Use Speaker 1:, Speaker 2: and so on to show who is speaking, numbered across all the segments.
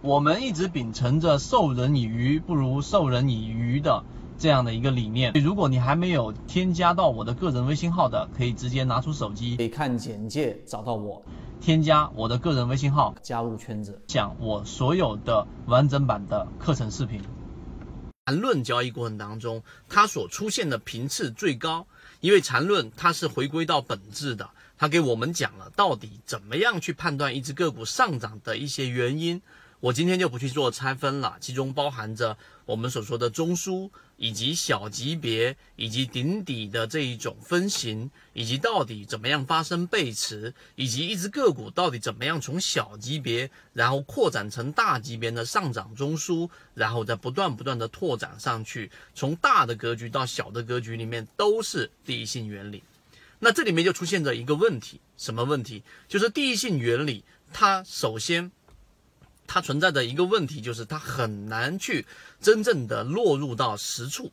Speaker 1: 我们一直秉承着授人以鱼不如授人以渔的这样的一个理念。如果你还没有添加到我的个人微信号的，可以直接拿出手机，
Speaker 2: 可以看简介找到我，
Speaker 1: 添加我的个人微信号，
Speaker 2: 加入圈子，
Speaker 1: 讲我所有的完整版的课程视频。
Speaker 3: 缠论交易过程当中，它所出现的频次最高，因为缠论它是回归到本质的，它给我们讲了到底怎么样去判断一只个股上涨的一些原因。我今天就不去做拆分了，其中包含着我们所说的中枢，以及小级别，以及顶底的这一种分型，以及到底怎么样发生背驰，以及一只个股到底怎么样从小级别，然后扩展成大级别的上涨中枢，然后再不断不断的拓展上去，从大的格局到小的格局里面都是第一性原理。那这里面就出现着一个问题，什么问题？就是第一性原理，它首先。它存在的一个问题就是，它很难去真正的落入到实处。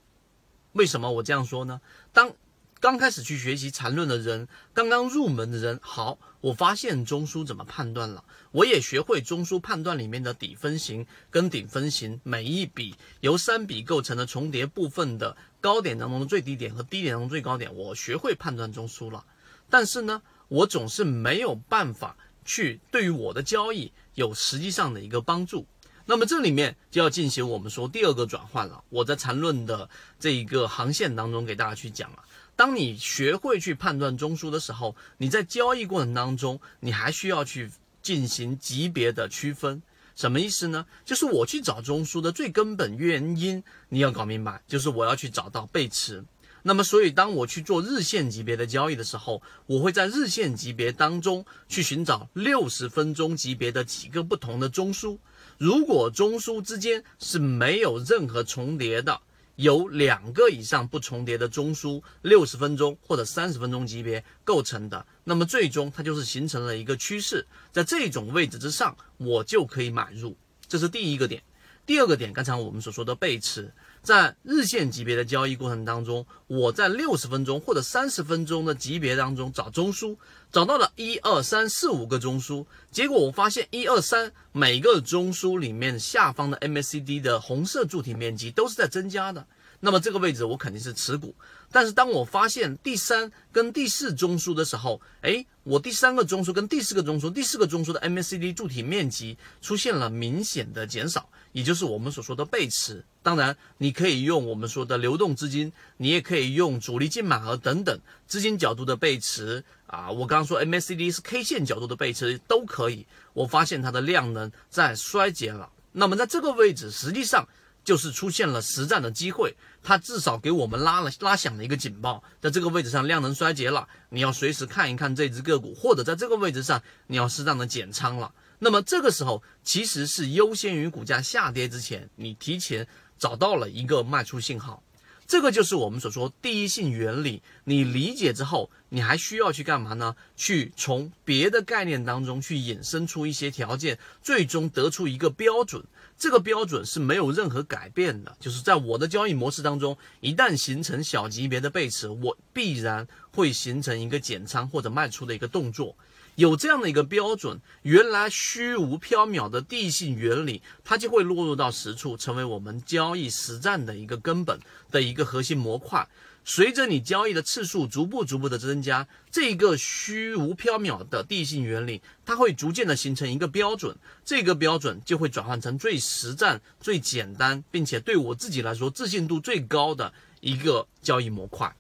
Speaker 3: 为什么我这样说呢？当刚开始去学习缠论的人，刚刚入门的人，好，我发现中枢怎么判断了，我也学会中枢判断里面的底分型跟顶分型，每一笔由三笔构成的重叠部分的高点当中的最低点和低点当中最高点，我学会判断中枢了。但是呢，我总是没有办法。去对于我的交易有实际上的一个帮助，那么这里面就要进行我们说第二个转换了。我在缠论的这一个航线当中给大家去讲了，当你学会去判断中枢的时候，你在交易过程当中，你还需要去进行级别的区分，什么意思呢？就是我去找中枢的最根本原因，你要搞明白，就是我要去找到背驰。那么，所以当我去做日线级别的交易的时候，我会在日线级别当中去寻找六十分钟级别的几个不同的中枢。如果中枢之间是没有任何重叠的，有两个以上不重叠的中枢，六十分钟或者三十分钟级别构成的，那么最终它就是形成了一个趋势，在这种位置之上，我就可以买入。这是第一个点。第二个点，刚才我们所说的背驰。在日线级别的交易过程当中，我在六十分钟或者三十分钟的级别当中找中枢，找到了一二三四五个中枢，结果我发现一二三每个中枢里面下方的 MACD 的红色柱体面积都是在增加的。那么这个位置我肯定是持股，但是当我发现第三跟第四中枢的时候，哎，我第三个中枢跟第四个中枢，第四个中枢的 MACD 柱体面积出现了明显的减少，也就是我们所说的背驰。当然，你可以用我们说的流动资金，你也可以用主力净满额等等资金角度的背驰啊。我刚刚说 MACD 是 K 线角度的背驰都可以。我发现它的量能在衰竭了，那么在这个位置，实际上。就是出现了实战的机会，它至少给我们拉了拉响了一个警报，在这个位置上量能衰竭了，你要随时看一看这只个股，或者在这个位置上你要适当的减仓了。那么这个时候其实是优先于股价下跌之前，你提前找到了一个卖出信号。这个就是我们所说第一性原理。你理解之后，你还需要去干嘛呢？去从别的概念当中去引申出一些条件，最终得出一个标准。这个标准是没有任何改变的。就是在我的交易模式当中，一旦形成小级别的背驰，我必然会形成一个减仓或者卖出的一个动作。有这样的一个标准，原来虚无缥缈的地性原理，它就会落入到实处，成为我们交易实战的一个根本的一个核心模块。随着你交易的次数逐步逐步的增加，这个虚无缥缈的地性原理，它会逐渐的形成一个标准，这个标准就会转换成最实战、最简单，并且对我自己来说自信度最高的一个交易模块。